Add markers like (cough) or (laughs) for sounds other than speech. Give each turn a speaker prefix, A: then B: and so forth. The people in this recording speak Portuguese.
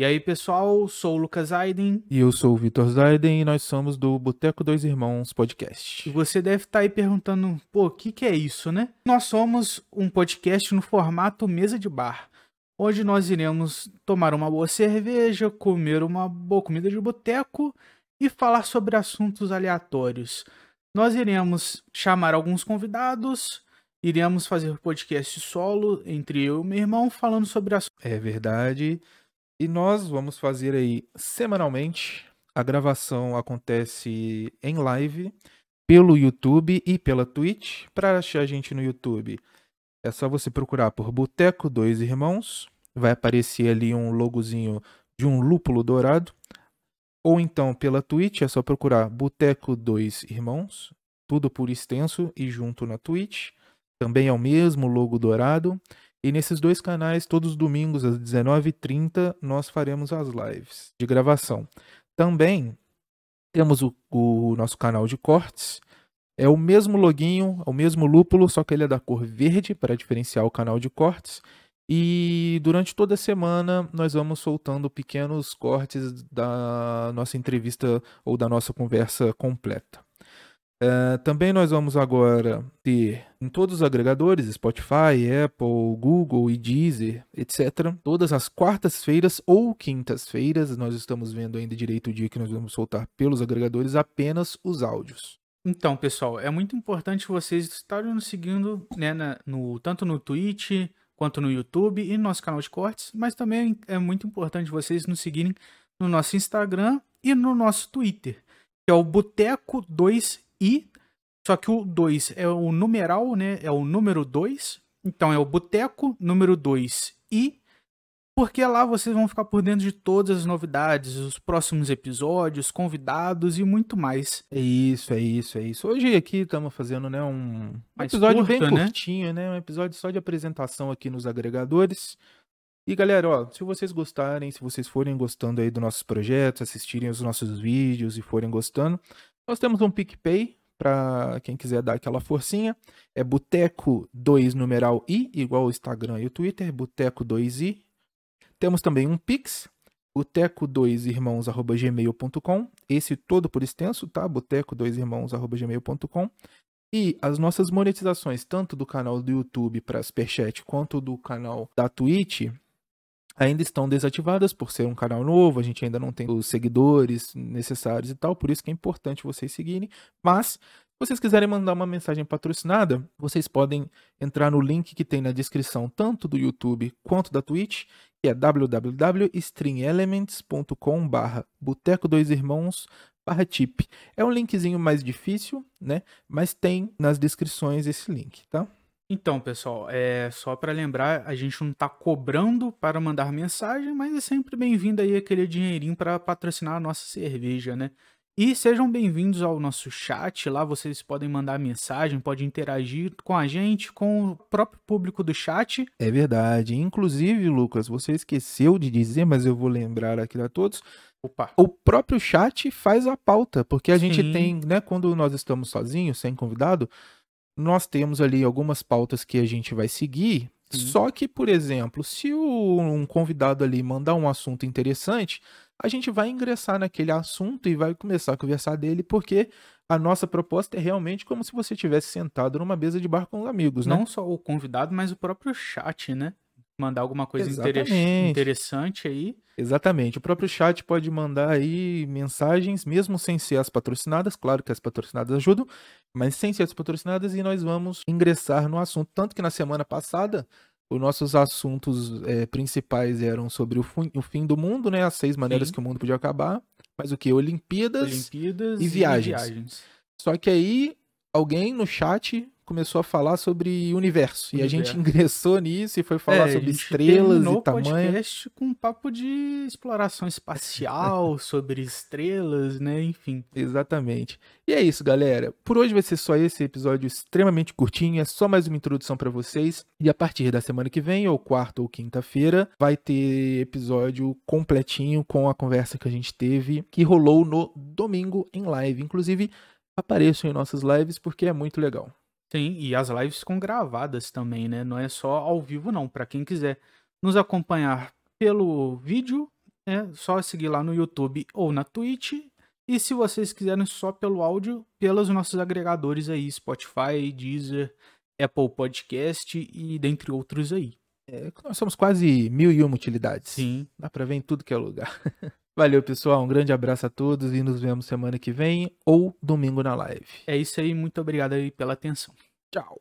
A: E aí, pessoal, sou o Lucas Aiden.
B: E eu sou o Vitor Zaiden e nós somos do Boteco Dois Irmãos Podcast.
A: E você deve estar aí perguntando, pô, o que, que é isso, né? Nós somos um podcast no formato mesa de bar, onde nós iremos tomar uma boa cerveja, comer uma boa comida de boteco e falar sobre assuntos aleatórios. Nós iremos chamar alguns convidados, iremos fazer podcast solo entre eu e meu irmão falando sobre assuntos.
B: É verdade. E nós vamos fazer aí semanalmente. A gravação acontece em live pelo YouTube e pela Twitch. Para achar a gente no YouTube, é só você procurar por Boteco Dois Irmãos. Vai aparecer ali um logozinho de um lúpulo dourado. Ou então pela Twitch, é só procurar Boteco Dois Irmãos. Tudo por extenso e junto na Twitch. Também é o mesmo logo dourado. E nesses dois canais, todos os domingos às 19h30, nós faremos as lives de gravação. Também temos o, o, nosso canal de cortes. É o mesmo loginho, é o mesmo lúpulo, só que ele é da cor verde para diferenciar o canal de cortes. E durante toda a semana nós vamos soltando pequenos cortes da nossa entrevista ou da nossa conversa completa. Uh, também nós vamos agora ter em todos os agregadores, Spotify, Apple, Google e Deezer, etc. Todas as quartas-feiras ou quintas-feiras, nós estamos vendo ainda direito o dia que nós vamos soltar pelos agregadores apenas os áudios.
A: Então, pessoal, é muito importante vocês estarem nos seguindo, né, na, no, tanto no Twitch quanto no YouTube e no nosso canal de cortes, mas também é muito importante vocês nos seguirem no nosso Instagram e no nosso Twitter, que é o Boteco 2 I, só que o 2 é o numeral, né? É o número 2. Então é o boteco número 2 I, porque lá vocês vão ficar por dentro de todas as novidades, os próximos episódios, convidados e muito mais.
B: É isso, é isso, é isso. Hoje aqui estamos fazendo, né, um, um episódio bem né? curtinho, né? Um episódio só de apresentação aqui nos agregadores. E galera, ó, se vocês gostarem, se vocês forem gostando aí dos nossos projetos, assistirem os nossos vídeos e forem gostando, nós temos um PicPay para quem quiser dar aquela forcinha. É Boteco 2 numeral I, igual o Instagram e o Twitter, Boteco 2i. Temos também um Pix, boteco2irmãos@gmail.com. Esse todo por extenso, tá? boteco2irmãos@gmail.com. E as nossas monetizações, tanto do canal do YouTube para Superchat quanto do canal da Twitch, ainda estão desativadas por ser um canal novo, a gente ainda não tem os seguidores necessários e tal, por isso que é importante vocês seguirem. Mas, se vocês quiserem mandar uma mensagem patrocinada, vocês podem entrar no link que tem na descrição, tanto do YouTube quanto da Twitch, que é www.streamelements.com barra Boteco Dois Irmãos barra tip. É um linkzinho mais difícil, né? Mas tem nas descrições esse link, tá?
A: Então, pessoal, é só para lembrar, a gente não está cobrando para mandar mensagem, mas é sempre bem-vindo aí aquele dinheirinho para patrocinar a nossa cerveja, né? E sejam bem-vindos ao nosso chat. Lá vocês podem mandar mensagem, podem interagir com a gente, com o próprio público do chat.
B: É verdade. Inclusive, Lucas, você esqueceu de dizer, mas eu vou lembrar aqui a todos. Opa. O próprio chat faz a pauta, porque a Sim. gente tem, né, quando nós estamos sozinhos, sem convidado, nós temos ali algumas pautas que a gente vai seguir. Só que, por exemplo, se o, um convidado ali mandar um assunto interessante, a gente vai ingressar naquele assunto e vai começar a conversar dele, porque a nossa proposta é realmente como se você tivesse sentado numa mesa de bar com amigos,
A: né?
B: Não
A: só o convidado, mas o próprio chat, né? Mandar alguma coisa interessante aí.
B: Exatamente. O próprio chat pode mandar aí mensagens, mesmo sem ser as patrocinadas. Claro que as patrocinadas ajudam, mas sem ser as patrocinadas e nós vamos ingressar no assunto. Tanto que na semana passada, os nossos assuntos é, principais eram sobre o, o, fim do mundo, né? As seis maneiras Sim. que o mundo podia acabar. Mas o que? Olimpíadas, Olimpíadas e, viagens. e viagens. Só que aí alguém no chat começou a falar sobre universo. universo. E a gente ingressou nisso e foi falar é, sobre estrelas e tamanho. podcast
A: com um papo de exploração espacial, (laughs) sobre estrelas, né? Enfim.
B: Exatamente. E é isso, galera. Por hoje vai ser só esse episódio extremamente curtinho. É só mais uma introdução para vocês. E a partir da semana que vem, ou quarta ou quinta-feira, vai ter episódio completinho com a conversa que a gente teve, que rolou no domingo em live. Inclusive, apareçam em nossas lives porque é muito legal.
A: Sim, e as lives ficam gravadas também, né? Não é só ao vivo, não. Para quem quiser nos acompanhar pelo vídeo, é só seguir lá no YouTube ou na Twitch. E se vocês quiserem só pelo áudio, pelos nossos agregadores aí, Spotify, Deezer, Apple Podcast e dentre outros aí.
B: É, nós somos quase mil e uma utilidades.
A: Sim.
B: Dá pra ver em tudo que é lugar. (laughs) Valeu, pessoal. Um grande abraço a todos e nos vemos semana que vem ou domingo na live.
A: É isso aí. Muito obrigado aí pela atenção.
B: Tchau.